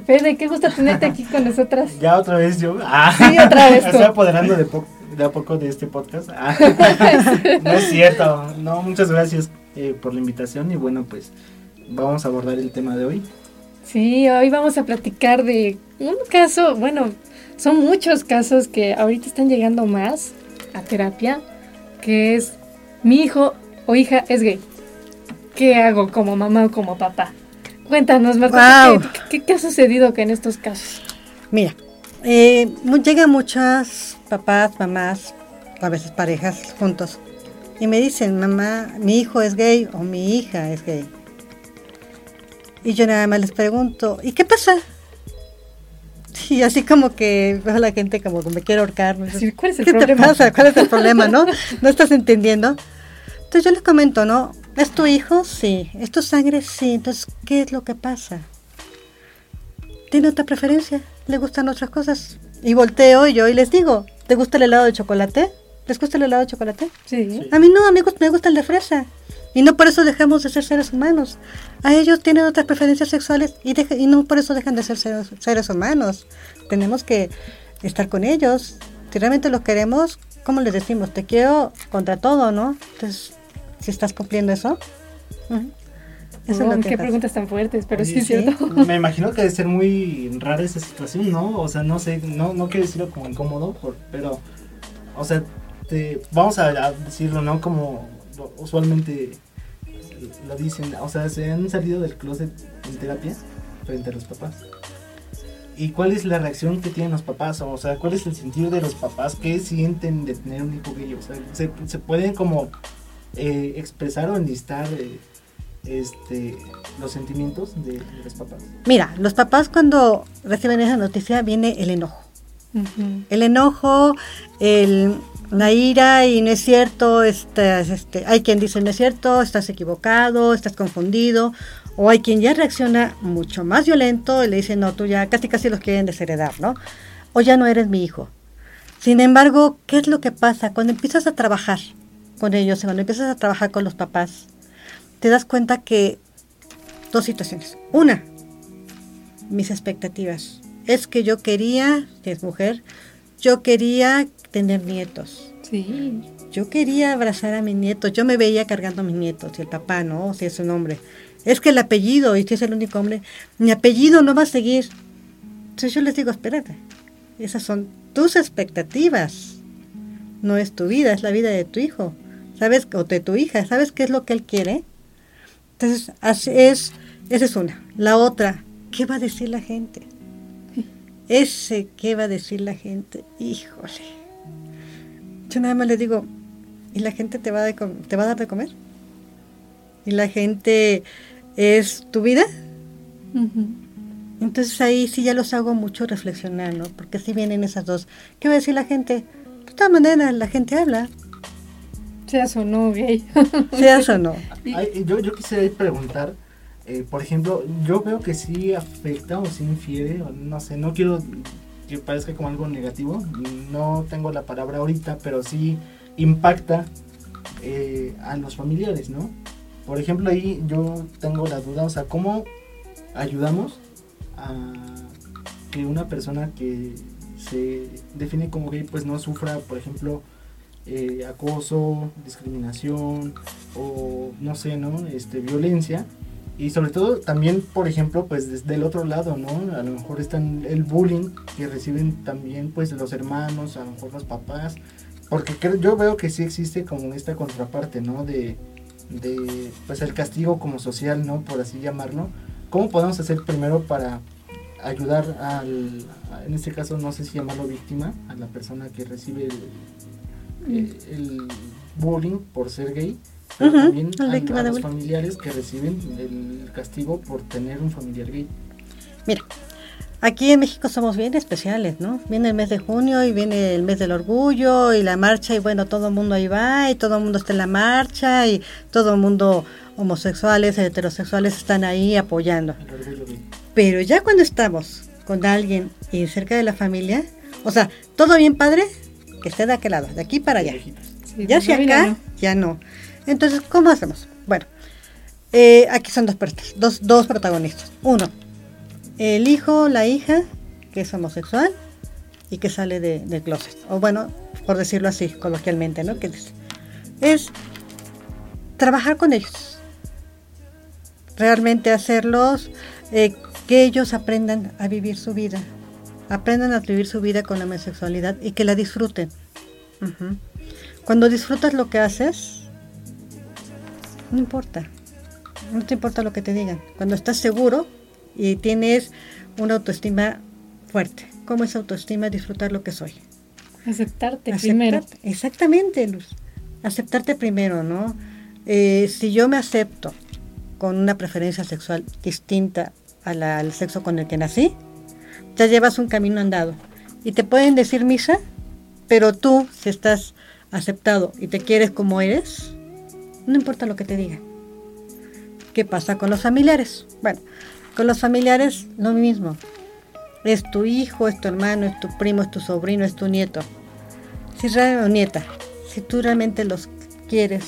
Fede, qué gusto tenerte aquí con nosotras. Ya otra vez yo. Ah, sí, otra vez. Estoy apoderando de, de a poco de este podcast. Ah, no es cierto. No, muchas gracias eh, por la invitación y bueno, pues vamos a abordar el tema de hoy. Sí, hoy vamos a platicar de un caso, bueno, son muchos casos que ahorita están llegando más a terapia, que es mi hijo o hija es gay. ¿Qué hago como mamá o como papá? Cuéntanos, Marta, ¿qué, ha sucedido en estos casos? Mira, eh, llegan muchas papás, mamás, a veces parejas juntos, y me dicen, mamá, mi hijo es gay o mi hija es gay. Y yo nada más les pregunto, ¿y qué pasa? Y así como que veo a la gente como que me quiere ahorcar. ¿Cuál es el ¿Qué problema? te pasa? ¿Cuál es el problema? ¿No? ¿No estás entendiendo? Entonces yo les comento, ¿no? ¿Es tu hijo? Sí. ¿Es tu sangre? Sí. Entonces, ¿qué es lo que pasa? ¿Tiene otra preferencia? ¿Le gustan otras cosas? Y volteo yo y les digo, ¿te gusta el helado de chocolate? ¿Les gusta el helado de chocolate? Sí. A mí no, amigos, me gusta el de fresa. Y no por eso dejamos de ser seres humanos. A ellos tienen otras preferencias sexuales y, y no por eso dejan de ser seres, seres, humanos. Tenemos que estar con ellos. Si realmente los queremos, ¿cómo les decimos? Te quiero contra todo, ¿no? Entonces, si estás cumpliendo eso. Eso es lo que qué preguntas tan fuertes, pero sí es cierto. Me imagino que debe ser muy rara esa situación, ¿no? O sea, no sé, no, no quiero decirlo como incómodo, pero, o sea, te, vamos a, decirlo, ¿no? Como usualmente lo dicen, o sea, se han salido del closet en terapia frente a los papás. ¿Y cuál es la reacción que tienen los papás? O sea, ¿cuál es el sentido de los papás? ¿Qué sienten de tener un hijo gay? O sea, ¿se, se pueden como eh, expresar o enlistar eh, este, los sentimientos de, los papás? Mira, los papás cuando reciben esa noticia viene el enojo. El enojo, el, la ira y no es cierto, estás, este, hay quien dice no es cierto, estás equivocado, estás confundido, o hay quien ya reacciona mucho más violento y le dice no, tú ya casi casi los quieren desheredar, ¿no? O ya no eres mi hijo. Sin embargo, ¿qué es lo que pasa? Cuando empiezas a trabajar con ellos, cuando empiezas a trabajar con los papás, te das cuenta que dos situaciones. Una, mis expectativas. Es que yo quería, que es mujer, yo quería tener nietos. Sí. Yo quería abrazar a mis nietos. Yo me veía cargando a mis nietos, y el papá, ¿no? Si es un hombre. Es que el apellido, y si es el único hombre, mi apellido no va a seguir. Entonces yo les digo, espérate, esas son tus expectativas. No es tu vida, es la vida de tu hijo. ¿Sabes? O de tu hija. ¿Sabes qué es lo que él quiere? Entonces, es, esa es una. La otra, ¿qué va a decir la gente? Ese, ¿qué va a decir la gente? Híjole. Yo nada más le digo, ¿y la gente te va, a te va a dar de comer? ¿Y la gente es tu vida? Entonces ahí sí ya los hago mucho reflexionar, ¿no? Porque si vienen esas dos. ¿Qué va a decir la gente? De todas maneras, la gente habla. Seas o no gay. Seas o no. yo, yo quisiera preguntar, eh, por ejemplo, yo veo que sí afecta o sí infiere, no sé, no quiero que parezca como algo negativo, no tengo la palabra ahorita, pero sí impacta eh, a los familiares, ¿no? Por ejemplo, ahí yo tengo la duda, o sea, ¿cómo ayudamos a que una persona que se define como gay pues no sufra, por ejemplo, eh, acoso, discriminación o no sé, ¿no? Este, violencia y sobre todo también, por ejemplo, pues desde el otro lado, ¿no? A lo mejor está el bullying que reciben también pues los hermanos, a lo mejor los papás, porque yo veo que sí existe como esta contraparte, ¿no? De, de pues el castigo como social, ¿no? Por así llamarlo. ¿Cómo podemos hacer primero para ayudar al, en este caso no sé si llamarlo víctima, a la persona que recibe el, mm. el bullying por ser gay? también a, los familiares que reciben el castigo por tener un familiar gay. Mira, aquí en México somos bien especiales, ¿no? Viene el mes de junio y viene el mes del orgullo y la marcha y bueno, todo el mundo ahí va y todo el mundo está en la marcha y todo el mundo homosexuales, heterosexuales están ahí apoyando. Pero ya cuando estamos con alguien y cerca de la familia, o sea, todo bien padre, que esté de aquel lado, de aquí para allá. ya hacia acá, ya no. Entonces, ¿cómo hacemos? Bueno, eh, aquí son dos, dos, dos protagonistas. Uno, el hijo, la hija, que es homosexual y que sale de, de closet. O bueno, por decirlo así, coloquialmente, ¿no? Que es trabajar con ellos. Realmente hacerlos, eh, que ellos aprendan a vivir su vida. Aprendan a vivir su vida con la homosexualidad y que la disfruten. Cuando disfrutas lo que haces, no importa. No te importa lo que te digan. Cuando estás seguro y tienes una autoestima fuerte. ¿Cómo es autoestima? Disfrutar lo que soy. Aceptarte, primero. Exactamente, Luz. Aceptarte primero, ¿no? Eh, si yo me acepto con una preferencia sexual distinta al sexo con el que nací, ya llevas un camino andado. Y te pueden decir misa, pero tú, si estás aceptado y te quieres como eres, no importa lo que te digan. ¿Qué pasa con los familiares? Bueno, con los familiares lo mismo. Es tu hijo, es tu hermano, es tu primo, es tu sobrino, es tu nieto. Si realmente, nieta, si tú realmente los quieres,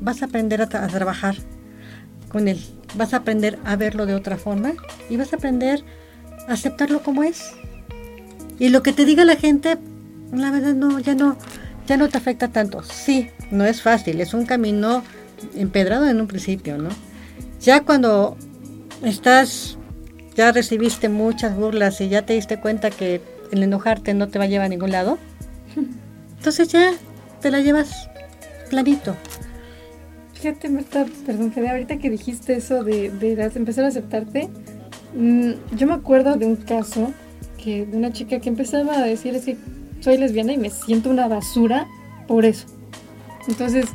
vas a aprender a, trabajar con él. Vas a aprender a verlo de otra forma y vas a aprender a aceptarlo como es. Y lo que te diga la gente, la verdad no, ya no, ya no te afecta tanto. Sí, no es fácil, es un camino empedrado en un principio, ¿no? Ya cuando estás, ya recibiste muchas burlas y ya te diste cuenta que el enojarte no te va a llevar a ningún lado, entonces ya te la llevas planito. Fíjate, Marta, perdón, Fede, ahorita que dijiste eso de, empezar a aceptarte, mm, yo me acuerdo de un caso que de una chica que empezaba a decir es que soy lesbiana y me siento una basura por eso. Entonces,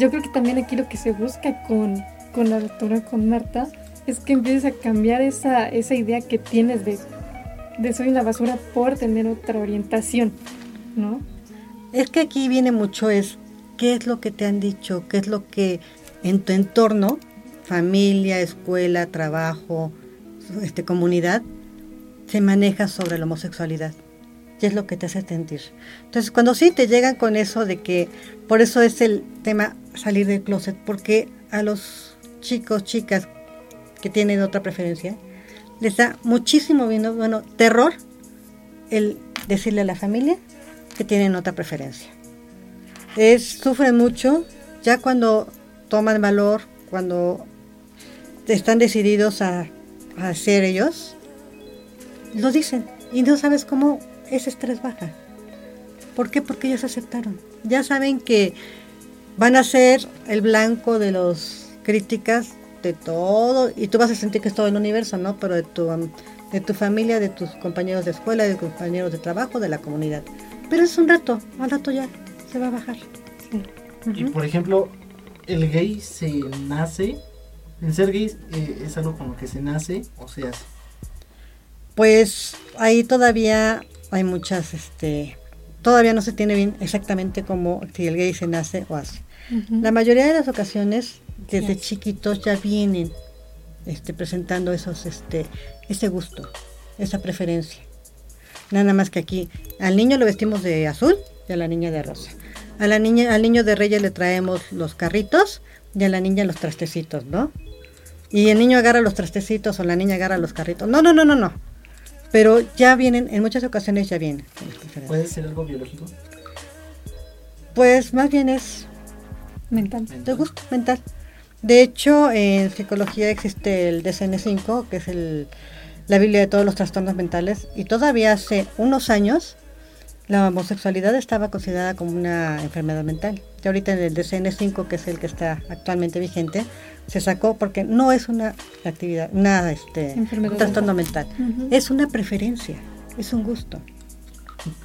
yo creo que también aquí lo que se busca con, con la doctora, con Marta, es que empieces a cambiar esa, esa idea que tienes de, de soy una basura por tener otra orientación, ¿no? Es que aquí viene mucho es qué es lo que te han dicho, qué es lo que en tu entorno, familia, escuela, trabajo, este, comunidad, se maneja sobre la homosexualidad. ¿Qué es lo que te hace sentir? Entonces, cuando sí te llegan con eso de que, por eso es el tema salir del closet, porque a los chicos, chicas que tienen otra preferencia, les da muchísimo bueno, terror el decirle a la familia que tienen otra preferencia. Es, sufren mucho ya cuando toman valor, cuando están decididos a, a ser ellos, lo dicen y no sabes cómo ese estrés baja. ¿Por qué? Porque ellos aceptaron. Ya saben que van a ser el blanco de las críticas de todo, y tú vas a sentir que es todo el universo, ¿no? Pero de tu, de tu familia, de tus compañeros de escuela, de tus compañeros de trabajo, de la comunidad. Pero es un rato, al rato ya se va a bajar. Y por ejemplo, el gay se nace, el ser gay eh, es algo como que se nace o se hace. Pues ahí todavía hay muchas, este, todavía no se tiene bien exactamente cómo si el gay se nace o hace. La mayoría de las ocasiones desde chiquitos ya vienen este, presentando esos, este, ese gusto, esa preferencia. Nada más que aquí, al niño lo vestimos de azul y a la niña de rosa. A la niña, al niño de reyes le traemos los carritos y a la niña los trastecitos, ¿no? Y el niño agarra los trastecitos o la niña agarra los carritos. No, no, no, no, no. Pero ya vienen, en muchas ocasiones ya vienen. ¿Puede ser algo biológico? Pues más bien es mental. ¿Te gusta? Mental. De hecho, en psicología existe el DSM-5, que es el, la Biblia de todos los trastornos mentales, y todavía hace unos años la homosexualidad estaba considerada como una enfermedad mental. Y ahorita en el DSM-5, que es el que está actualmente vigente, se sacó porque no es una actividad, una este, un trastorno mental, es una preferencia, es un gusto.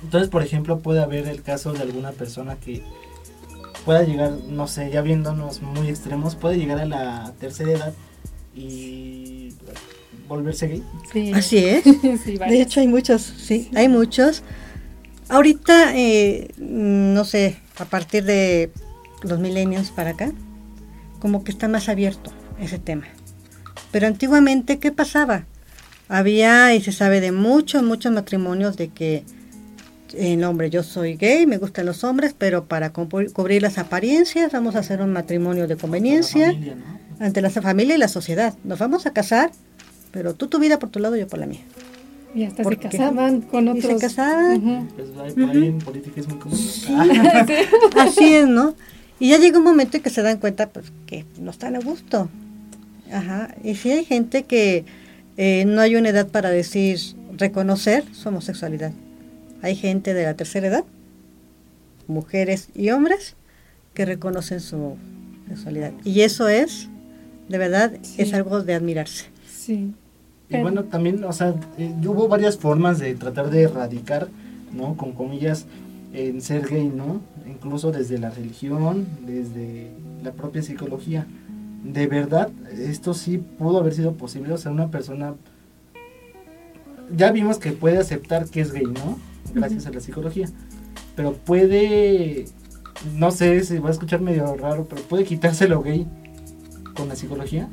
Entonces, por ejemplo, puede haber el caso de alguna persona que pueda llegar, no sé, ya viéndonos muy extremos, puede llegar a la tercera edad y volverse gay. Así es. de hecho, hay muchos, sí, hay muchos. Ahorita, eh, no sé, a partir de los milenios para acá, como que está más abierto ese tema. Pero antiguamente, ¿qué pasaba? Había, y se sabe de muchos, muchos matrimonios de que el hombre, yo soy gay, me gustan los hombres, pero para cubrir las apariencias vamos a hacer un matrimonio de conveniencia ante la familia y la sociedad. Nos vamos a casar pero tú tu vida por tu lado, yo por la mía. Y hasta se casaban con Y otros. se casaban. Pues ahí por ahí en política es muy común. Así es, ¿no? Y ya llega un momento en que se dan cuenta pues que no están a gusto. Ajá. Y si hay gente que eh, no hay una edad para decir, reconocer su homosexualidad. Hay gente de la tercera edad, mujeres y hombres, que reconocen su sexualidad. Y eso es, de verdad, Sí. es algo de admirarse. Sí. Y bueno, también, o sea, eh, hubo varias formas de tratar de erradicar, ¿no? Con comillas, en ser gay, ¿no? Incluso desde la religión, desde la propia psicología. De verdad, esto sí pudo haber sido posible, o sea, una persona... Ya vimos que puede aceptar que es gay, ¿no? Gracias a la psicología. Pero puede, no sé si va a escuchar medio raro, pero puede quitarse lo gay con la psicología.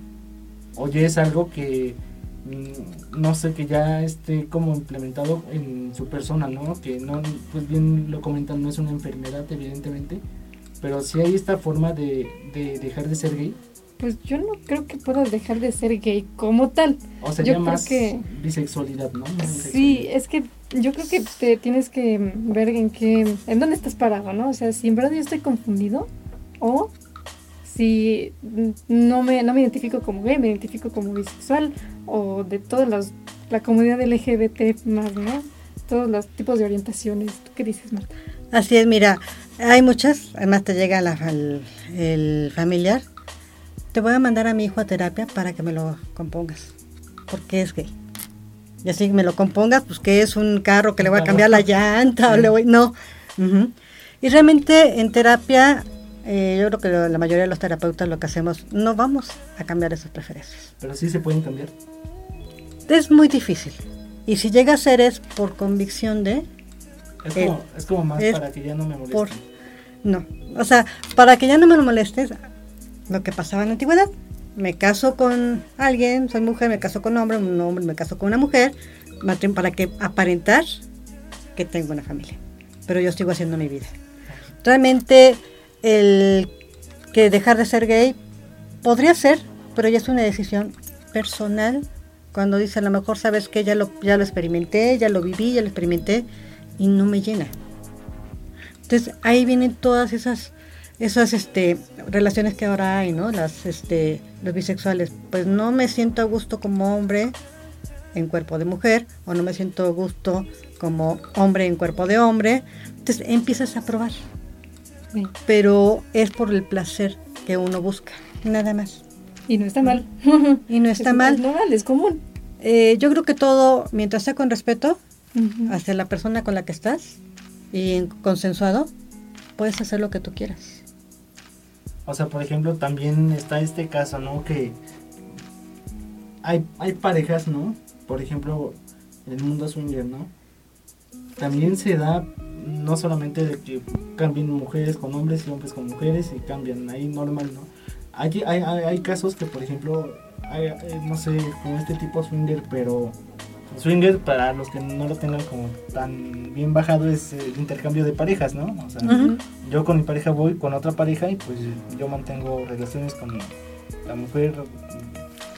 O ya es algo que no sé que ya esté como implementado en su persona, ¿no? Que no, pues bien lo comentan, no es una enfermedad evidentemente, pero sí hay esta forma de, de dejar de ser gay, Pues yo no creo que puedas dejar de ser gay como tal. o sería creo más que- bisexualidad, ¿no? No Sí, es que yo creo que te tienes que ver en qué, en dónde estás parado, ¿no? O sea, si en verdad yo estoy confundido o si no me, no me identifico como gay, me identifico como bisexual o de todas las, la comunidad LGBT más, ¿no? Todos los tipos de orientaciones. ¿Tú qué dices, Marta? Así es, mira, hay muchas, además te llega la- el, el familiar. Te voy a mandar a mi hijo a terapia para que me lo compongas, porque es gay. Y así me lo compongas, pues que es un carro que le voy a cambiar la llanta o le voy... No. Ujú. Y realmente en terapia, eh, yo creo que lo- la mayoría de los terapeutas lo que hacemos, no vamos a cambiar esas preferencias. Pero sí se pueden cambiar. Es muy difícil. Y si llega a ser es por convicción de... Es Eh, como, es como más es para que ya no me moleste. por no o sea para que ya no me molestes lo que pasaba en la antigüedad me caso con alguien soy mujer me caso con hombre un hombre me caso con una mujer para que aparentar que tengo una familia pero yo sigo haciendo mi vida realmente el que dejar de ser gay podría ser pero ya es una decisión personal. Cuando dice a lo mejor sabes que ya lo ya lo experimenté ya lo viví ya lo experimenté y no me llena entonces ahí vienen todas esas esas este relaciones que ahora hay, ¿no? Las este los bisexuales, pues no me siento a gusto como hombre en cuerpo de mujer o no me siento a gusto como hombre en cuerpo de hombre. Entonces empiezas a probar, Sí. pero es por el placer que uno busca, nada más. Y no está mal. Y no está Es- mal. Es normal, es común. Eh, yo creo que todo, mientras sea con respeto hacia la persona con la que estás y en- consensuado, puedes hacer lo que tú quieras. O sea, por ejemplo, también está este caso, ¿no? Que hay, hay parejas, ¿no? Por ejemplo, en el mundo swinger, ¿no? También se da no solamente de que cambien mujeres con hombres y hombres con mujeres y cambian ahí normal, ¿no? Hay, hay, hay, casos que, por ejemplo, hay, eh, no sé, como este tipo swinger, pero swinger, para los que no lo tengan como tan bien bajado, es el intercambio de parejas, ¿no? O sea, yo con mi pareja voy con otra pareja y pues yo mantengo relaciones con la mujer.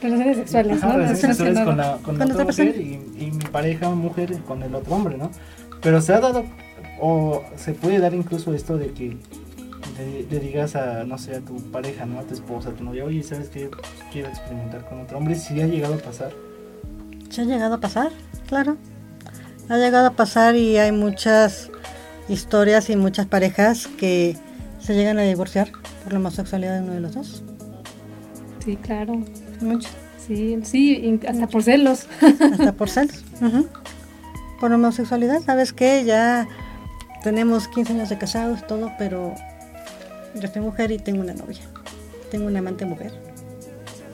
Relaciones sexuales, Ajá, ¿no? relaciones sexuales con la, con la Con otra otra mujer y, y mi pareja mujer con el otro hombre, ¿no? Pero se ha dado, o se puede dar incluso esto de que le, le digas a, no sé, a tu pareja, ¿no? A tu esposa, a tu novia, oye, ¿sabes qué? Quiero experimentar con otro hombre. Si ha llegado a pasar. ¿Se ha llegado a pasar? Claro. Ha llegado a pasar y hay muchas historias y muchas parejas que se llegan a divorciar por la homosexualidad de uno de los dos. Sí, claro. Muchas. Sí, sí, hasta por celos. Hasta por celos. Por homosexualidad, ¿sabes qué? Ya tenemos 15 años de casados, todo, pero yo soy mujer y tengo una novia. Tengo una amante mujer.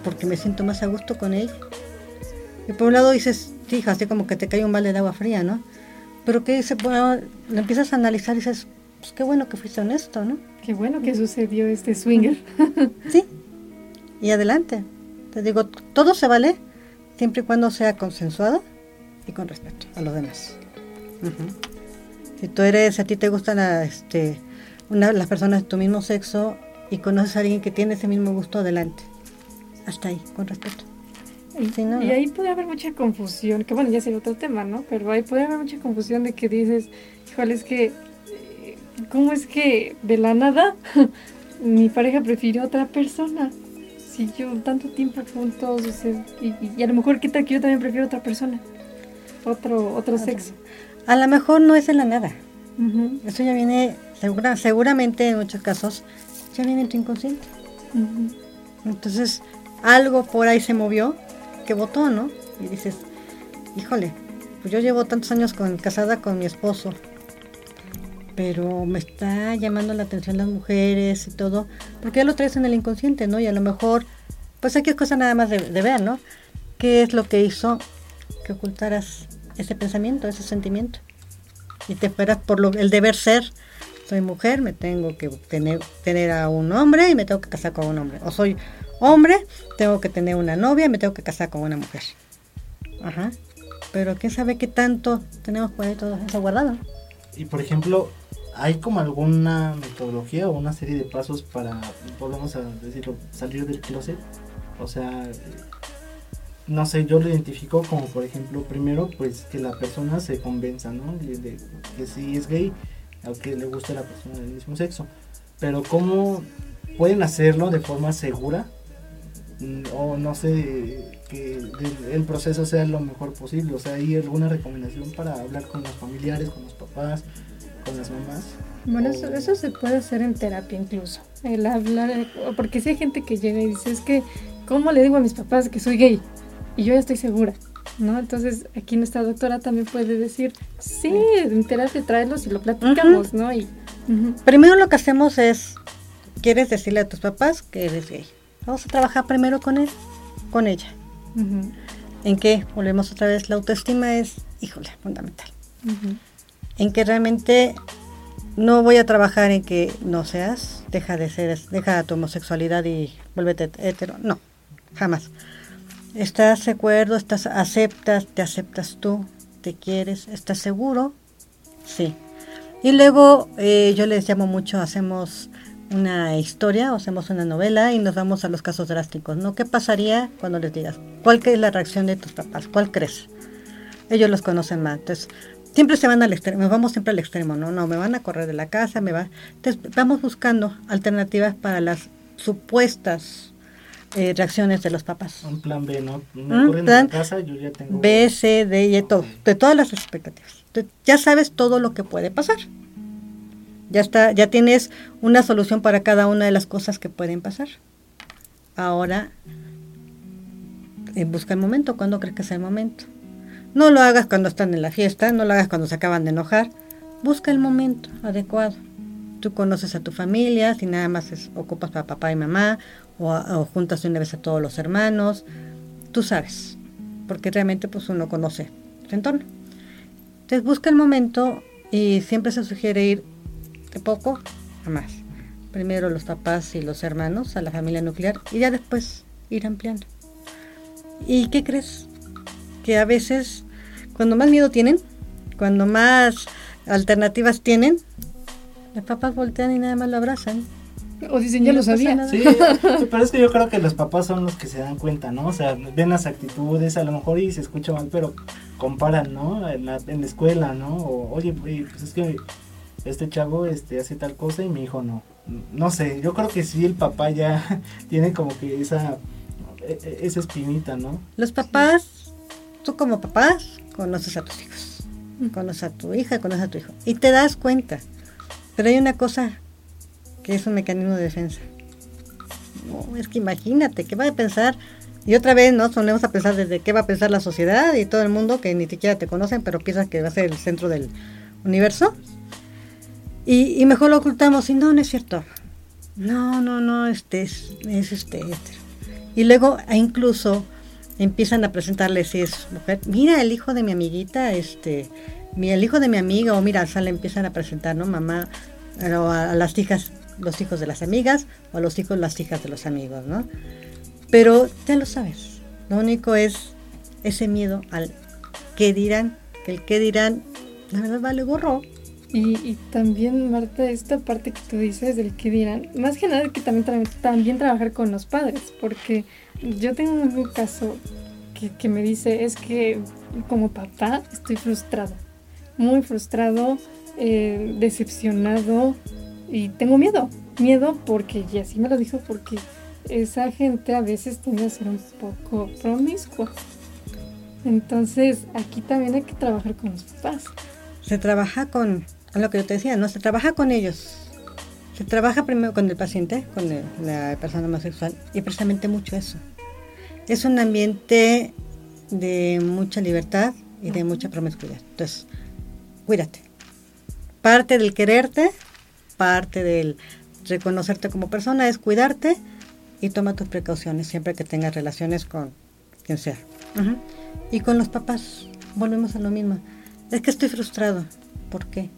Porque me siento más a gusto con ella. Y por un lado dices, hija, así como que te cae un balde de agua fría, ¿no? Pero que dice, bueno, lo empiezas a analizar y dices, pues qué bueno que fuiste honesto, ¿no? Qué bueno que sucedió este swinger. Sí. Y adelante. Te digo, todo se vale siempre y cuando sea consensuado y con respeto a los demás. Ujú. Si tú eres, a ti te gustan la, este, una, las personas de tu mismo sexo y conoces a alguien que tiene ese mismo gusto, adelante. Hasta ahí, con respeto. y, ahí puede haber mucha confusión, que bueno, ya sería otro tema, ¿no? Pero ahí puede haber mucha confusión de que dices, híjole, es que, eh, ¿cómo es que de la nada mi pareja prefirió a otra persona? Si yo tanto tiempo juntos, y, a lo mejor, ¿qué tal que yo también prefiero a otra persona? Otro, otro sexo. A lo mejor no es de la nada. Eso ya viene, segura, seguramente en muchos casos, ya viene en tu inconsciente. Entonces, algo por ahí se movió que votó, ¿no? Y dices, híjole, pues yo llevo tantos años con, casada con mi esposo, pero me está llamando la atención las mujeres y todo, porque ya lo traes en el inconsciente, ¿no? Y a lo mejor, pues aquí es cosa nada más de, de ver, ¿no? ¿Qué es lo que hizo que ocultaras ese pensamiento, ese sentimiento? y te esperas por lo, el deber ser. Soy mujer, me tengo que tener, tener a un hombre y me tengo que casar con un hombre. O soy hombre, tengo que tener una novia y me tengo que casar con una mujer. Ajá. Pero quién sabe qué tanto tenemos por ahí todo eso guardado. Y por ejemplo, ¿hay como alguna metodología o una serie de pasos para, podemos decirlo, salir del closet? O sea, no sé, yo lo identifico como, por ejemplo, primero, pues que la persona se convenza, ¿no? De, que sí es gay, aunque le guste la persona del mismo sexo. Pero ¿cómo pueden hacerlo de forma segura? Mm, o no sé, que el proceso sea lo mejor posible. O sea, ¿hay alguna recomendación para hablar con los familiares, con los papás, con las mamás? Bueno, eso, eso, se puede hacer en terapia incluso. El hablar, porque si hay gente que llega y dice, es que, ¿cómo le digo a mis papás que soy gay? Y yo ya estoy segura, ¿no? Entonces aquí nuestra doctora también puede decir, sí, entérate, tráelos y lo platicamos, ¿no? Y, Primero lo que hacemos es, ¿quieres decirle a tus papás que eres gay? Vamos a trabajar primero con él, con ella. ¿En qué? Volvemos otra vez, la autoestima es, híjole, fundamental. En que realmente no voy a trabajar en que no seas, deja de ser, deja tu homosexualidad y vuélvete hetero. No, jamás. ¿Estás de acuerdo? ¿Estás, aceptas? ¿Te aceptas tú? ¿Te quieres? ¿Estás seguro? Sí. Y luego eh, yo les llamo mucho, hacemos una historia o hacemos una novela y nos vamos a los casos drásticos, ¿no? ¿Qué pasaría cuando les digas? ¿Cuál es la reacción de tus papás? ¿Cuál crees? Ellos los conocen más. Entonces, siempre se van al extremo, vamos siempre al extremo, ¿no? No, me van a correr de la casa, me va. Entonces, vamos buscando alternativas para las supuestas eh, reacciones de los papás. Un plan B, ¿no? Me plan casa, yo ya tengo... B, C, D y todo, de todas las expectativas. ya sabes todo lo que puede pasar. Ya está, ya tienes una solución para cada una de las cosas que pueden pasar. Ahora, eh, busca el momento, cuando crees que es el momento? No lo hagas cuando están en la fiesta, no lo hagas cuando se acaban de enojar. Busca el momento adecuado. Tú conoces a tu familia, si nada más ocupas para papá y mamá, o, juntas de una vez a todos los hermanos, tú sabes, porque realmente pues uno conoce su entorno. Entonces busca el momento y siempre se sugiere ir de poco a más. Primero los papás y los hermanos a la familia nuclear y ya después ir ampliando. ¿Y qué crees? Que a veces cuando más miedo tienen, cuando más alternativas tienen, los papás voltean y nada más lo abrazan o dicen, ya lo sabía. Sí, pero es que yo creo que los papás son los que se dan cuenta, ¿no? O sea, ven las actitudes, a lo mejor y se escucha mal, pero comparan, ¿no? En la, en la escuela, ¿no? O, oye, pues es que este chavo este, hace tal cosa y mi hijo no. No sé, yo creo que sí el papá ya tiene como que esa, e, e, esa espinita, ¿no? Los papás, tú como papás, conoces a tus hijos. Conoces a tu hija, conoces a tu hijo. Y te das cuenta. Pero hay una cosa es un mecanismo de defensa. No, es que imagínate, ¿qué va a pensar? Y otra vez, ¿no? Solemos a pensar desde qué va a pensar la sociedad y todo el mundo que ni siquiera te conocen, pero piensas que va a ser el centro del universo. Y, mejor lo ocultamos y no, no es cierto. No, no, no, este es, es este, este. Y luego incluso empiezan a presentarle si es mujer, mira el hijo de mi amiguita, este, mira el hijo de mi amiga, o mira, sale, empiezan a presentar, ¿no? Mamá, a las hijas, los hijos de las amigas o los hijos las hijas de los amigos, ¿no? Pero ya lo sabes, lo único es ese miedo al qué dirán, que el qué dirán, la verdad vale gorro. Y, también, Marta, esta parte que tú dices del qué dirán, más que nada que también, también trabajar con los padres, porque yo tengo un caso que, me dice es que como papá estoy frustrado, muy frustrado, eh, decepcionado y tengo miedo, miedo porque, y así me lo dijo, porque esa gente a veces tiende a ser un poco promiscua. Entonces aquí también hay que trabajar con los papás. Se trabaja con, lo que yo te decía, no se trabaja con ellos. Se trabaja primero con el paciente, con la persona homosexual, y precisamente mucho eso. Es un ambiente de mucha libertad y de mucha promiscuidad. Entonces, cuídate. Parte del quererte, parte del reconocerte como persona es cuidarte y toma tus precauciones siempre que tengas relaciones con quien sea. Y con los papás, volvemos a lo mismo. Es que estoy frustrado. ¿Por qué?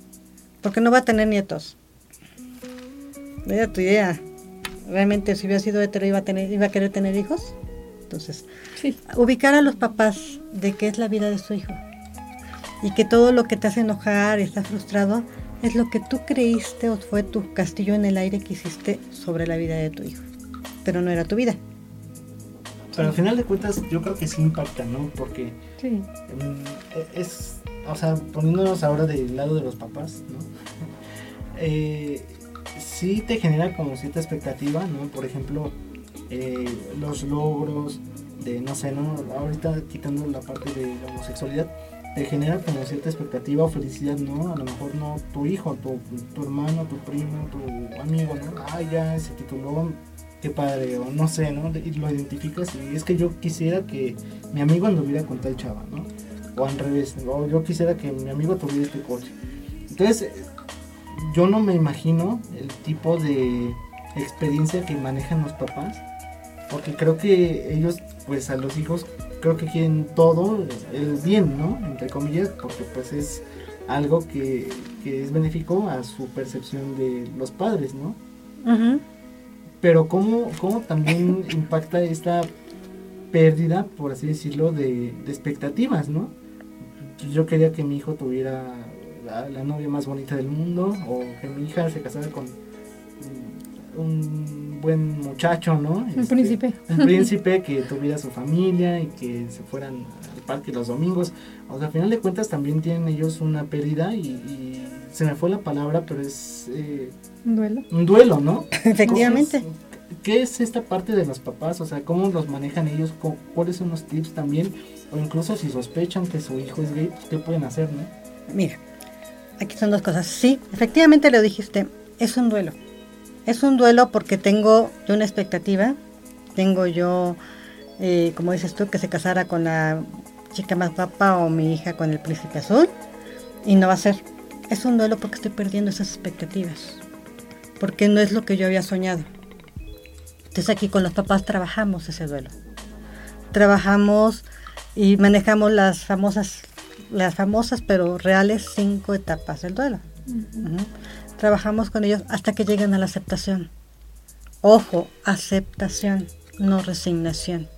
Porque no va a tener nietos. Vaya tu idea. ¿Realmente si hubiera sido hetero iba a, tener, iba a querer tener hijos? Entonces, ubicar a los papás de qué es la vida de su hijo. Y que todo lo que te hace enojar y estás frustrado es lo que tú creíste o fue tu castillo en el aire que hiciste sobre la vida de tu hijo. Pero no era tu vida. Pero al final de cuentas yo creo que sí impacta, ¿no? Porque sí. es, o sea, poniéndonos ahora del lado de los papás, ¿no? eh, sí te genera como cierta expectativa, ¿no? Por ejemplo, eh, los logros de, no sé, ¿no? Ahorita quitando la parte de la homosexualidad, te genera como cierta expectativa o felicidad, ¿no? A lo mejor no tu hijo, tu, tu hermano, tu primo, tu amigo, ¿no? Ah, ya se tituló, qué padre, o no sé, ¿no? Y lo identificas y es que yo quisiera que mi amigo anduviera con tal chava, ¿no? O al revés, o yo quisiera que mi amigo tuviera este coche. Entonces, yo no me imagino el tipo de experiencia que manejan los papás porque creo que ellos, pues a los hijos, creo que quieren todo el bien, ¿no? Entre comillas, porque pues es algo que, es benéfico a su percepción de los padres, ¿no? Pero ¿cómo, ¿cómo, también impacta esta pérdida, por así decirlo, de, expectativas, ¿no? Yo quería que mi hijo tuviera la novia más bonita del mundo o que mi hija se casara con un buen muchacho, ¿no? Un este, príncipe. Un príncipe que tuviera su familia y que se fueran al parque los domingos. O sea, al final de cuentas también tienen ellos una pérdida y, se me fue la palabra, pero es... Eh, un duelo. Un duelo, ¿no? Efectivamente. ¿Qué es esta parte de los papás? O sea, ¿cómo los manejan ellos? ¿Cuáles son los tips también? O incluso si sospechan que su hijo es gay, pues, ¿qué pueden hacer, no? Mira, aquí son dos cosas. Sí, efectivamente lo dijiste, es un duelo. Es un duelo porque tengo yo una expectativa, tengo yo, eh, como dices tú, que se casara con la chica más guapa o mi hija con el príncipe azul, y no va a ser. Es un duelo porque estoy perdiendo esas expectativas, porque no es lo que yo había soñado. Entonces aquí con los papás trabajamos ese duelo. Trabajamos y manejamos las famosas, las famosas pero reales cinco etapas del duelo trabajamos con ellos hasta que lleguen a la aceptación. Ojo, aceptación, no resignación.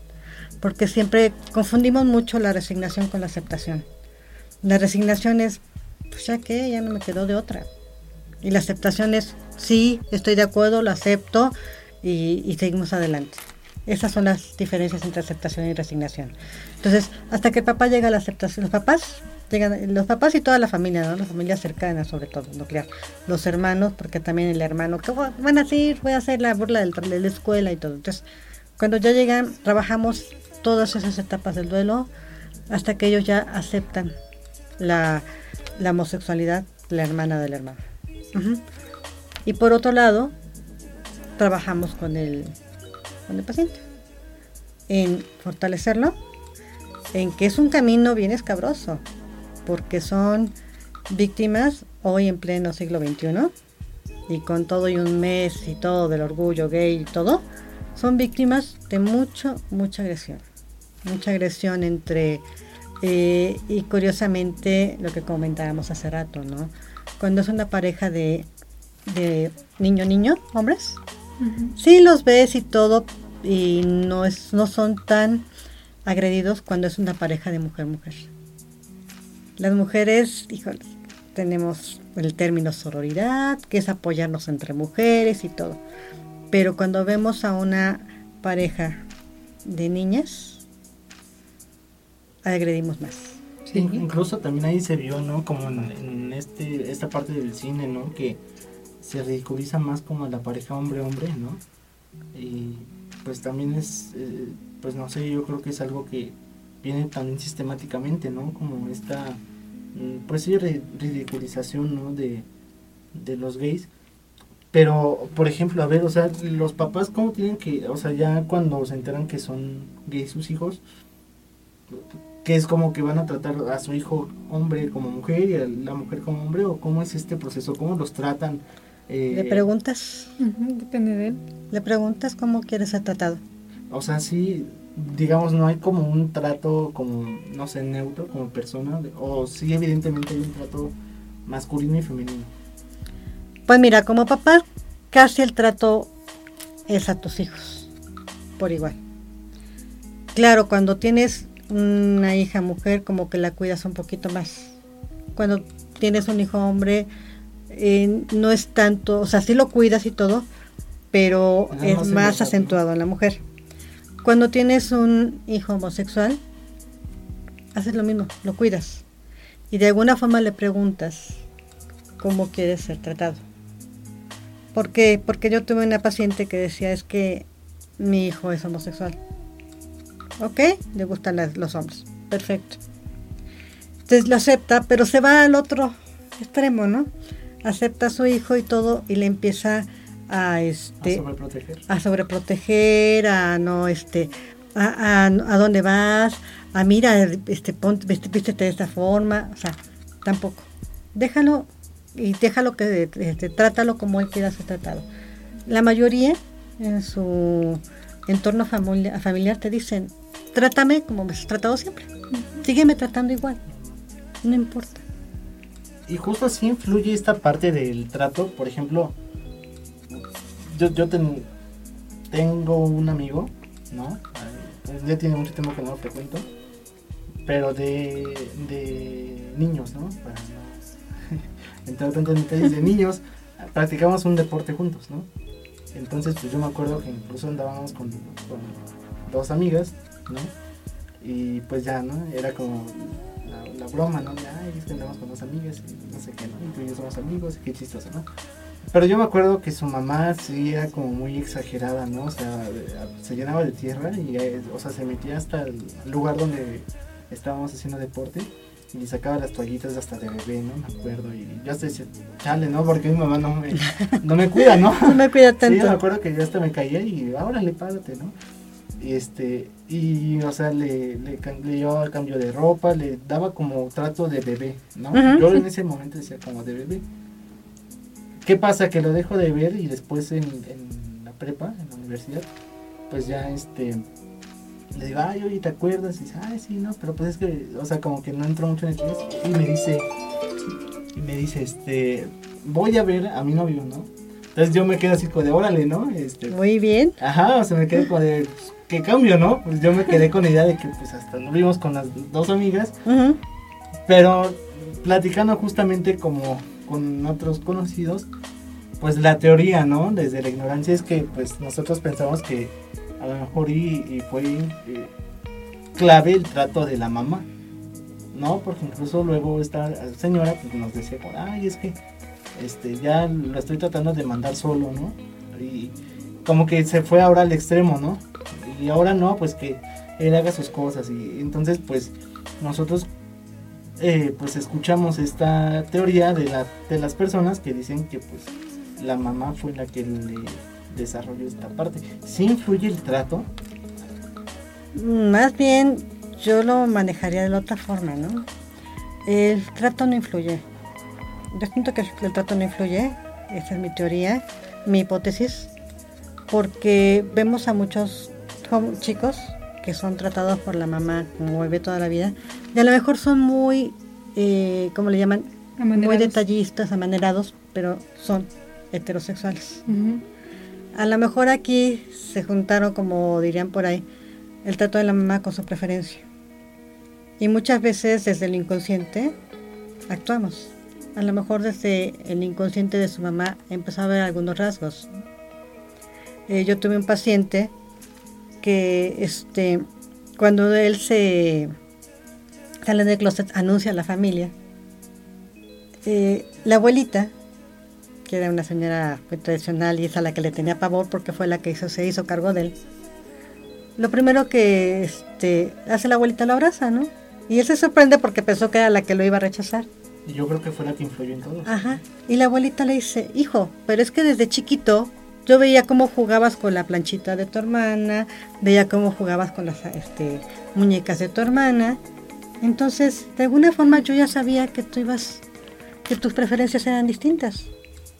Porque siempre confundimos mucho la resignación con la aceptación. La resignación es, pues ya que, ya no me quedó de otra. Y la aceptación es, sí, estoy de acuerdo, lo acepto y, y seguimos adelante. Esas son las diferencias entre aceptación y resignación. Entonces, hasta que el papá llega a la aceptación, los papás llegan, los papás y toda la familia, ¿no? La familia cercana, sobre todo, nuclear. Los hermanos, porque también el hermano, que van a decir? Voy a hacer la burla de la escuela y todo. Entonces, cuando ya llegan, trabajamos todas esas etapas del duelo hasta que ellos ya aceptan la, la homosexualidad la hermana del hermano. Y por otro lado, trabajamos con el con el paciente, en fortalecerlo, en que es un camino bien escabroso, porque son víctimas hoy en pleno siglo XXI, y con todo y un mes y todo del orgullo gay y todo, son víctimas de mucho, mucha agresión. Mucha agresión entre, eh, y curiosamente lo que comentábamos hace rato, ¿no? Cuando es una pareja de, de niño-niño, hombres, Sí los ves y todo, y no, es, no son tan agredidos cuando es una pareja de mujer-mujer. Las mujeres, híjole, tenemos el término sororidad, que es apoyarnos entre mujeres y todo. Pero cuando vemos a una pareja de niñas, agredimos más. Sí. Incluso también ahí se vio, ¿no? Como en, este, esta parte del cine, ¿no? Que se ridiculiza más como la pareja hombre-hombre, ¿no? Y pues también es, eh, pues no sé, yo creo que es algo que viene también sistemáticamente, ¿no? Como esta, pues sí, ridiculización, ¿no? De, de los gays. Pero, por ejemplo, a ver, o sea, los papás, ¿cómo tienen que, o sea, ya cuando se enteran que son gays sus hijos, que es como que van a tratar a su hijo hombre como mujer y a la mujer como hombre, o cómo es este proceso, cómo los tratan? Eh, ¿Le preguntas? depende de él. ¿Le preguntas cómo quiere ser tratado? O sea, sí, digamos, no hay como un trato como, no sé, neutro como persona, o sí, evidentemente hay un trato masculino y femenino. Pues mira, como papá, casi el trato es a tus hijos, por igual. Claro, cuando tienes una hija mujer, como que la cuidas un poquito más. Cuando tienes un hijo hombre, eh, no es tanto, o sea, sí lo cuidas y todo, pero es más acentuado en la mujer. Cuando tienes un hijo homosexual, haces lo mismo, lo cuidas. Y de alguna forma le preguntas cómo quieres ser tratado. ¿Por qué? Porque yo tuve una paciente que decía es que mi hijo es homosexual. ¿Ok? Le gustan los hombres. Perfecto. Entonces lo acepta, pero se va al otro extremo, ¿no? Acepta a su hijo y todo y le empieza a este a sobreproteger, a, sobreproteger, a no este a, a, dónde vas, a mira, este ponte, vístete de esta forma, o sea, tampoco. Déjalo y déjalo que este, trátalo como él quiera ser tratado. La mayoría en su entorno familiar, familiar te dicen, trátame como me has tratado siempre. Sígueme tratando igual. No importa. Y justo así influye esta parte del trato. Por ejemplo, yo, yo tengo un amigo, ¿no? Ya tiene mucho tiempo que no lo frecuento. Pero de, de niños, ¿no? entonces de niños practicamos un deporte juntos, ¿no? Entonces, pues yo me acuerdo que incluso andábamos con, dos amigas, ¿no? Y pues ya, ¿no? Era como la, broma, ¿no? De, ay, es que andamos con dos amigas y no sé qué, ¿no? Y tú y somos amigos y qué chistoso, ¿no? Pero yo me acuerdo que su mamá sí era como muy exagerada, ¿no? O sea, se llenaba de tierra y, eh, o sea, se metía hasta el lugar donde estábamos haciendo deporte y sacaba las toallitas hasta de bebé, ¿no? Me acuerdo. Y yo hasta decía, chale, ¿no? Porque mi mamá no me, no me cuida, ¿no? no me cuida tanto. Sí, me acuerdo que yo hasta me caía y ahora le párate, ¿no? Y este, y o sea, le, le, le llevaba cambio de ropa, le daba como trato de bebé, ¿no? yo en ese momento decía como de bebé. ¿Qué pasa? Que lo dejo de ver y después en, en la prepa, en la universidad, pues ya este le digo, ay, oye, ¿te acuerdas? Y dice, ay, sí, no, pero pues es que, o sea, como que no entró mucho en el. Y me dice, y me dice, este, voy a ver a mi novio, ¿no? Entonces yo me quedo así como de, órale, ¿no? Este, Muy bien. Ajá, o sea, me quedé como de, ¿qué cambio, no? Pues yo me quedé con la idea de que, pues, hasta nos vimos con las dos amigas. Pero platicando justamente como con otros conocidos, pues la teoría, ¿no? Desde la ignorancia es que, pues, nosotros pensamos que a lo mejor y, fue eh, clave el trato de la mamá, ¿no? Porque incluso luego esta señora pues, nos decía, ay, es que este, ya la estoy tratando de mandar solo, ¿no? Y como que se fue ahora al extremo, ¿no? Y ahora no, pues que él haga sus cosas y entonces pues nosotros eh, pues escuchamos esta teoría de, la, de las personas que dicen que pues la mamá fue la que le desarrollo esta parte. ¿Sí influye el trato? Más bien yo lo manejaría de la otra forma, ¿no? El trato no influye. Yo siento que el trato no influye, esa es mi teoría, mi hipótesis, porque vemos a muchos chicos que son tratados por la mamá como bebé toda la vida, y a lo mejor son muy, eh, ¿cómo le llaman? Muy detallistas, amanerados, pero son heterosexuales. A lo mejor aquí se juntaron, como dirían por ahí, el trato de la mamá con su preferencia. Y muchas veces desde el inconsciente actuamos. A lo mejor desde el inconsciente de su mamá empezó a ver algunos rasgos. Eh, yo tuve un paciente que este, cuando él se sale del closet, anuncia a la familia. Eh, la abuelita, que era una señora muy tradicional y es a la que le tenía pavor porque fue la que hizo, se hizo cargo de él, lo primero que este, hace la abuelita lo abraza, ¿no? Y él se sorprende porque pensó que era la que lo iba a rechazar. Y yo creo que fue la que influyó en todo. Ajá. Y la abuelita le dice, hijo, pero es que desde chiquito yo veía cómo jugabas con la planchita de tu hermana, veía cómo jugabas con las este, muñecas de tu hermana. Entonces, de alguna forma yo ya sabía que tú ibas, que tus preferencias eran distintas.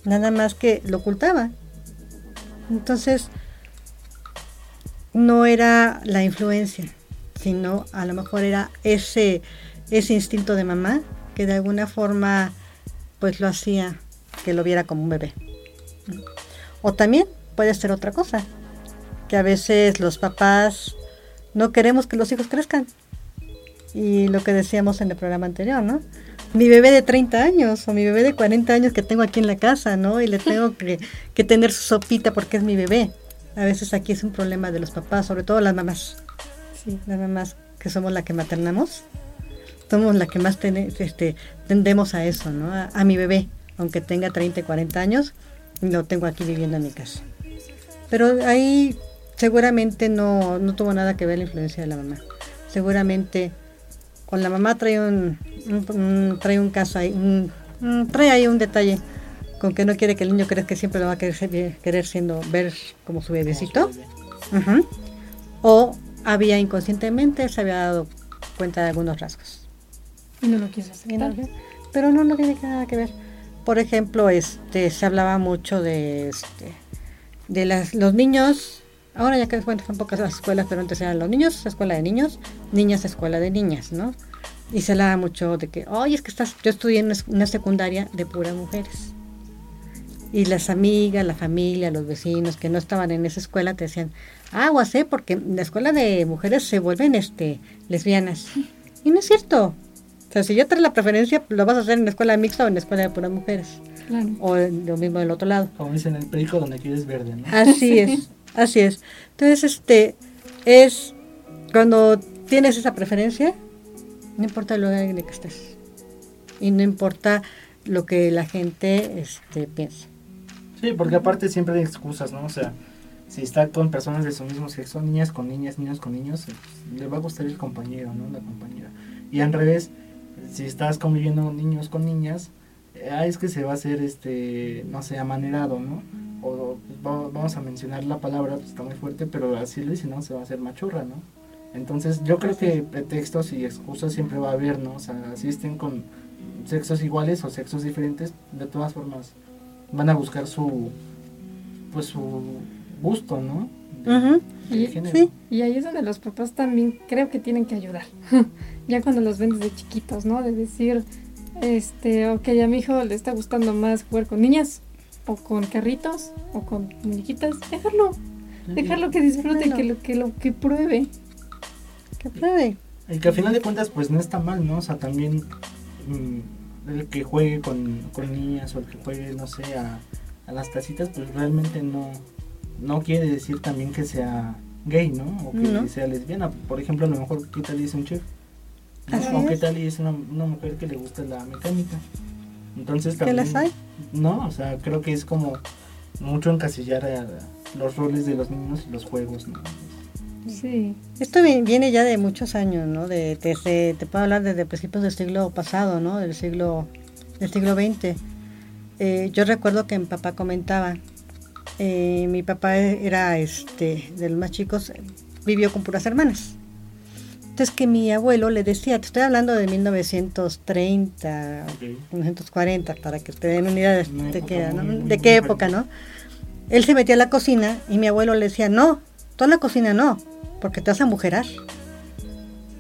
Nada más que lo ocultaba. Entonces, no era la influencia, sino a lo mejor era ese, ese instinto de mamá que de alguna forma pues lo hacía que lo viera como un bebé. O también puede ser otra cosa, que a veces los papás no queremos que los hijos crezcan. Y lo que decíamos en el programa anterior, ¿no? Mi bebé de 30 años o mi bebé de 40 años que tengo aquí en la casa, ¿no? Y le tengo que, que tener su sopita porque es mi bebé. A veces aquí es un problema de los papás, sobre todo las mamás. Sí, las mamás que somos las que maternamos. Somos las que más este, tendemos a eso, ¿no? A, mi bebé, aunque tenga 30, 40 años, lo tengo aquí viviendo en mi casa. Pero ahí seguramente no, no tuvo nada que ver la influencia de la mamá. Seguramente con la mamá trae un, trae un caso ahí, trae ahí un detalle con que no quiere que el niño crezca que siempre lo va a querer, querer siendo ver como su bebecito. O había inconscientemente se había dado cuenta de algunos rasgos. Y no lo quiso aceptar. Pero no, no tiene nada que ver. Por ejemplo, este se hablaba mucho de este de las, los niños, ahora ya que bueno, son pocas las escuelas, pero antes eran los niños, escuela de niños, niñas, escuela de niñas, ¿no? Y se hablaba mucho de que, oye, es que estás, yo estudié en una secundaria de puras mujeres y las amigas, la familia, los vecinos que no estaban en esa escuela te decían, aguas, ¿eh? Porque en la escuela de mujeres se vuelven este lesbianas. Y no es cierto. O sea, si ya traes la preferencia, lo vas a hacer en la escuela mixta o en la escuela de puras mujeres. Claro. O lo mismo del otro lado. Como dicen, el perico donde quieres verde, ¿no? Así es, así es. Entonces, este, es cuando tienes esa preferencia, no importa el lugar en el que estés. Y no importa lo que la gente este, piensa. Sí, porque aparte siempre hay excusas, ¿no? O sea, si está con personas de su mismo sexo, niñas con niñas, niños con niños, pues, le va a gustar el compañero, ¿no? La compañera. Y al revés, si estás conviviendo niños con niñas, ah, es que se va a hacer, este, no sé, amanerado, ¿no? O pues, vamos a mencionar la palabra, pues está muy fuerte, pero así lo dice, ¿no? Se va a hacer machorra, ¿no? Entonces yo creo que pretextos y excusas siempre va a haber, ¿no? O sea, si estén con sexos iguales o sexos diferentes, de todas formas van a buscar su pues su gusto, ¿no? y, sí. y ahí es donde los papás también creo que tienen que ayudar. ya cuando los ven desde chiquitos, ¿no? De decir, este, ok, a mi hijo le está gustando más jugar con niñas, o con carritos, o con muñequitas, dejarlo. Dejarlo que disfrute, que lo que lo que pruebe. Que pruebe. Y que al final de cuentas, pues no está mal, ¿no? O sea, también. Mm, el que juegue con, niñas o el que juegue, no sé, a, las tacitas, pues realmente no, no quiere decir también que sea gay, ¿no? O que sea lesbiana. Por ejemplo, a lo mejor, ¿qué tal es un chef? O qué tal es una, una, mujer que le gusta la mecánica. Entonces también... ¿Qué las hay? No, o sea, creo que es como mucho encasillar a, los roles de los niños y los juegos, ¿no? Sí. Esto viene ya de muchos años, ¿no? De, desde, te puedo hablar desde principios del siglo pasado, ¿no? Del siglo, del siglo XX. Eh, yo recuerdo que mi papá comentaba, eh, mi papá era este de los más chicos, vivió con puras hermanas. Entonces que mi abuelo le decía, te estoy hablando de 1930, 1940, para que te den una idea de, de qué época, ¿no? Él se metía a la cocina y mi abuelo le decía, no, toda la cocina no, porque te vas a mujerar.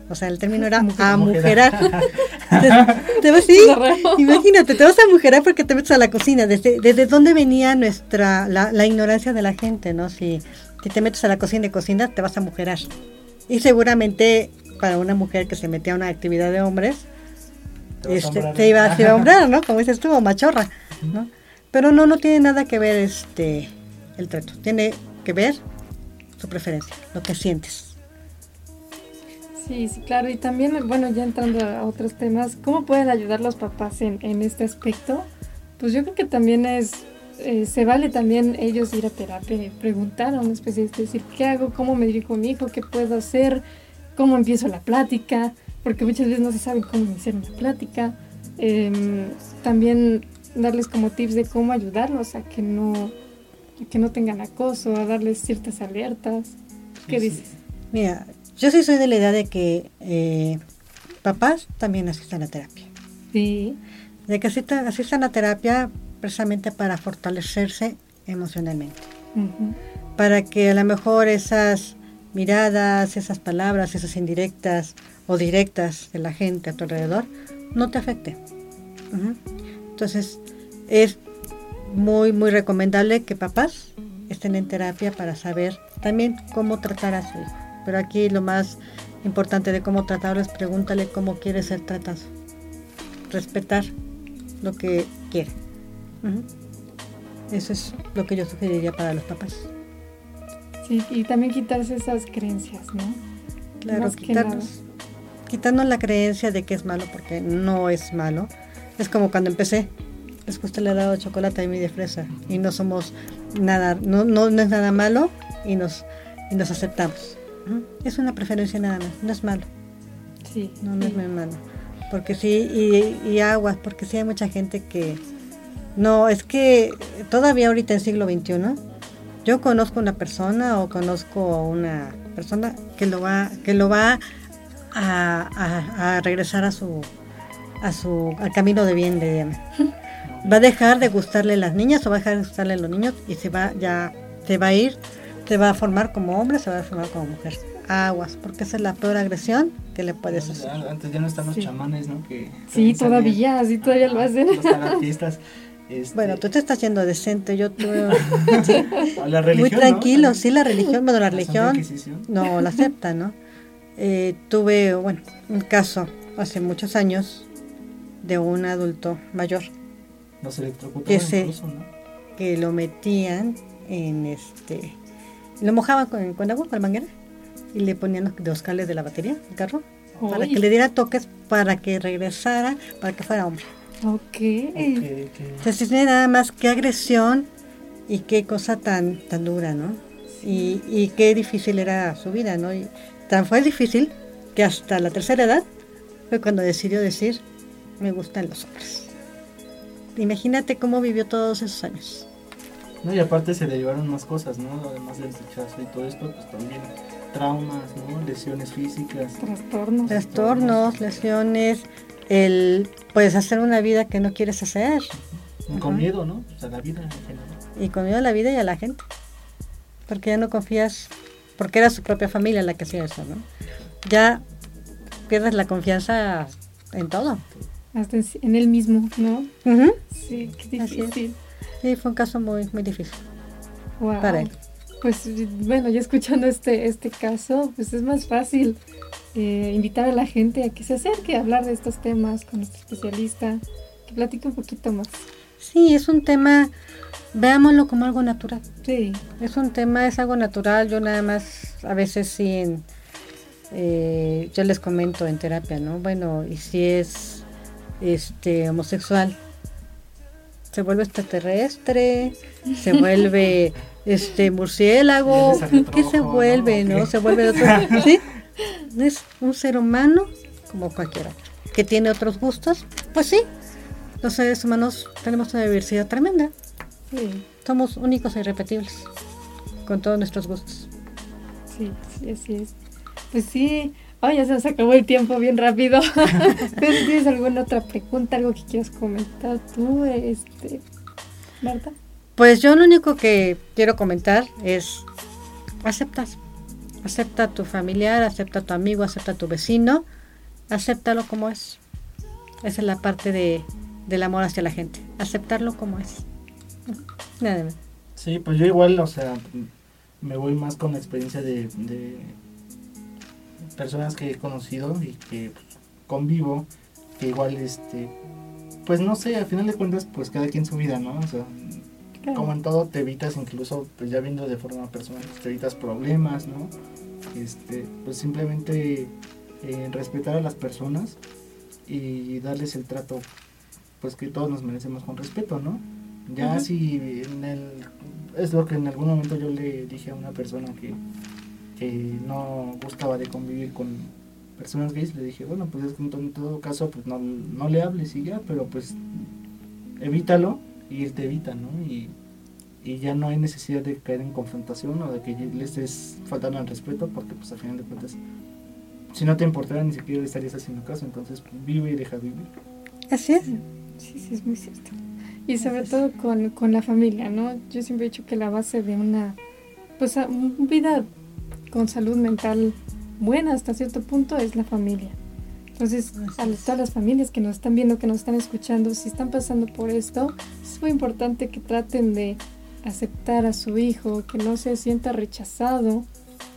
O sea, el término era amujerar. te, vas, sí, imagínate, te vas a mujerar porque te metes a la cocina. ¿Desde, desde dónde venía nuestra la, ignorancia de la gente, no? Si, si te metes a la cocina y cocinas, te vas a mujerar. Y seguramente para una mujer que se metía a una actividad de hombres, te, este, iba, a hombrar, ¿no? Como dices tú, machorra, ¿no? Pero no, no tiene nada que ver este el trato. Tiene que ver tu preferencia, lo que sientes. Sí, sí, claro. Y también, bueno, ya entrando a otros temas, ¿cómo pueden ayudar los papás en, en este aspecto? Pues yo creo que también es, eh, se vale también ellos ir a terapia preguntar a un especialista, decir, ¿qué hago? ¿Cómo me dirijo a mi hijo? ¿Qué puedo hacer? ¿Cómo empiezo la plática? Porque muchas veces no se sabe cómo iniciar una plática. Em, también darles como tips de cómo ayudarlos a que no, a que no tengan acoso, a darles ciertas alertas. ¿Qué Sí, sí. dices? Mira, yo sí soy de la idea de que eh, papás también asistan a terapia. Sí, De que asistan, asistan a terapia precisamente para fortalecerse emocionalmente. ujú, Para que a lo mejor esas miradas, esas palabras, esas indirectas o directas de la gente a tu alrededor no te afecten. Ujú. Entonces, es muy, muy recomendable que papás estén en terapia para saber también cómo tratar a su hijo. Pero aquí lo más importante de cómo tratarlo es pregúntale cómo quiere ser tratado. Respetar lo que quiere. Eso es lo que yo sugeriría para los papás. Sí, y también quitarse esas creencias, ¿no? Claro, Más quitarnos, quitarnos la creencia de que es malo, porque no es malo. Es como cuando empecé. Es que usted le ha dado chocolate a mí de fresa y no somos nada, no, no, no es nada malo y nos, y nos aceptamos. Es una preferencia nada más, no es malo, Sí, no, no sí. es muy malo. Porque sí, y, y aguas, porque sí hay mucha gente que... No, es que todavía ahorita en siglo XXI, yo conozco una persona o conozco a una persona que lo va, que lo va a, a- a regresar a su, a su, al camino de bien de Diana. Va a dejar de gustarle las niñas o va a dejar de gustarle los niños y se va ya, se va a ir, se va a formar como hombre, se va a formar como mujer. Aguas, porque esa es la peor agresión que le puedes hacer. Antes ya no están los Sí. chamanes, ¿no? Que Sí, todavía, sí, todavía lo hacen. Los terapistas. Este, Bueno, tú te estás yendo decente, yo tuve la religión, muy ¿no? tranquilo, sí, la religión, bueno, la religión no la acepta, ¿no? Eh, tuve, bueno, un caso hace muchos años de un adulto mayor Los electrocutaban Que se- incluso, ¿no? que lo metían en este, lo mojaban con, con agua, con la manguera, y le ponían los, los cables de la batería, el carro, para que le diera toques, para que regresara, para que fuera hombre. Ok. Ok, ok. Entonces, tiene nada más qué agresión y qué cosa tan, tan dura, ¿no? Y, y qué difícil era su vida, ¿no? Y tan fue difícil que hasta la tercera edad fue cuando decidió decir, me gustan los hombres. Imagínate cómo vivió todos esos años. No, y aparte se le llevaron más cosas, ¿no? Además del rechazo y todo esto, pues también traumas, ¿no? Lesiones físicas. Trastornos. Trastornos, lesiones, el pues hacer una vida que no quieres hacer Con Ajá. miedo, ¿no? O sea, la vida en general. y con miedo a la vida y a la gente. Porque ya no confías, porque era su propia familia la que hacía eso, ¿no? Ya pierdes la confianza en todo. Hasta en, en él mismo, ¿no? Sí, qué Así es. difícil. Sí, fue un caso muy, muy difícil. Wow. Para él. Pues bueno, ya escuchando este, este caso, pues es más fácil eh, invitar a la gente a que se acerque a hablar de estos temas con nuestro especialista, que platique un poquito más. Sí, es un tema, veámoslo como algo natural. Sí, Es un tema, es algo natural. Yo nada más, a veces sí, en, eh, yo les comento en terapia, ¿no? Bueno, y si es este homosexual, se vuelve extraterrestre, se vuelve este murciélago, ¿qué se vuelve, ¿O no? Se vuelve otro, ¿sí? Es un ser humano como cualquier otro, que tiene otros gustos, pues sí. Los seres humanos tenemos una diversidad tremenda. sí, Somos únicos e irrepetibles con todos nuestros gustos. sí, sí, así es. Pues sí, ay, ya se nos acabó el tiempo bien rápido. Si tienes alguna otra pregunta, algo que quieras comentar tú, este, Marta. Pues yo lo único que quiero comentar es aceptas. Acepta a tu familiar, acepta a tu amigo, acepta a tu vecino, acéptalo como es. Esa es la parte de, del amor hacia la gente, aceptarlo como es. Nada más. Sí, pues yo igual, o sea, me voy más con la experiencia de, de personas que he conocido y que pues, convivo, que igual, este, pues no sé, al final de cuentas, pues cada quien su vida, ¿no? O sea, Claro. como en todo te evitas incluso, pues ya viendo de forma personal, te evitas problemas, ¿no? Este, pues simplemente eh, respetar a las personas y darles el trato pues que todos nos merecemos con respeto, ¿no? Ya si en el, es lo que en algún momento yo le dije a una persona que, que no gustaba de convivir con personas gays, le dije, bueno, pues es que en todo caso pues no, no le hables y ya, pero pues evítalo y él te evita, ¿no? Y, y ya no hay necesidad de caer en confrontación o de que le estés faltando al respeto, porque pues al final de cuentas, si no te importara ni siquiera estarías haciendo caso, entonces pues, vive y deja vivir. Así es. Sí, sí, es muy cierto. Y sobre todo con, con, la familia, ¿no? Yo siempre he dicho que la base de una, pues, vida con salud mental buena hasta cierto punto es la familia. Entonces, a todas las familias que nos están viendo, que nos están escuchando, si están pasando por esto, es muy importante que traten de aceptar a su hijo, que no se sienta rechazado,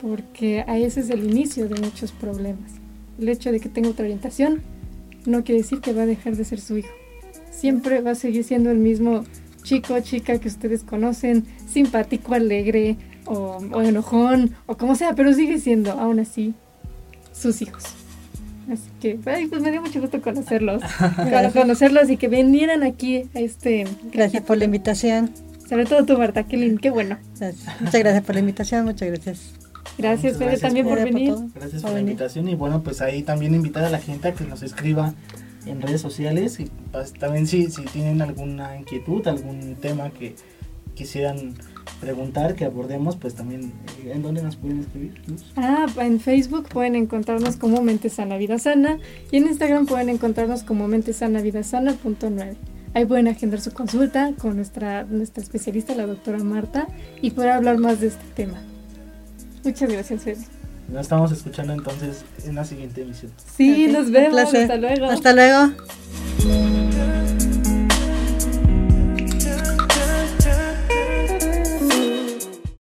porque a ese es el inicio de muchos problemas. El hecho de que tenga otra orientación no quiere decir que va a dejar de ser su hijo. Siempre va a seguir siendo el mismo chico o chica que ustedes conocen, simpático, alegre o, enojón o como sea, pero sigue siendo aún así sus hijos. Así que, pues me dio mucho gusto conocerlos, conocerlos y que vinieran aquí a este... Gracias por la invitación. Sobre todo tú, Marta, qué, qué bueno. Muchas gracias por la invitación, muchas gracias. Gracias, Fede, también por venir. gracias por, la invitación y bueno, pues ahí también invitar a la gente a que nos escriba en redes sociales y pues, también si, si tienen alguna inquietud, algún tema que quisieran preguntar, que abordemos, pues también, eh, ¿en dónde nos pueden escribir? Ah, en Facebook pueden encontrarnos como Mente Sana Vida Sana y en Instagram pueden encontrarnos como Mente Sana Vida Sana punto Ahí pueden agendar su consulta con nuestra, nuestra especialista, la doctora Marta, y poder hablar más de este tema. Muchas gracias, Fede. Nos estamos escuchando entonces en la siguiente emisión. Sí, nos vemos. Hasta luego. Hasta luego.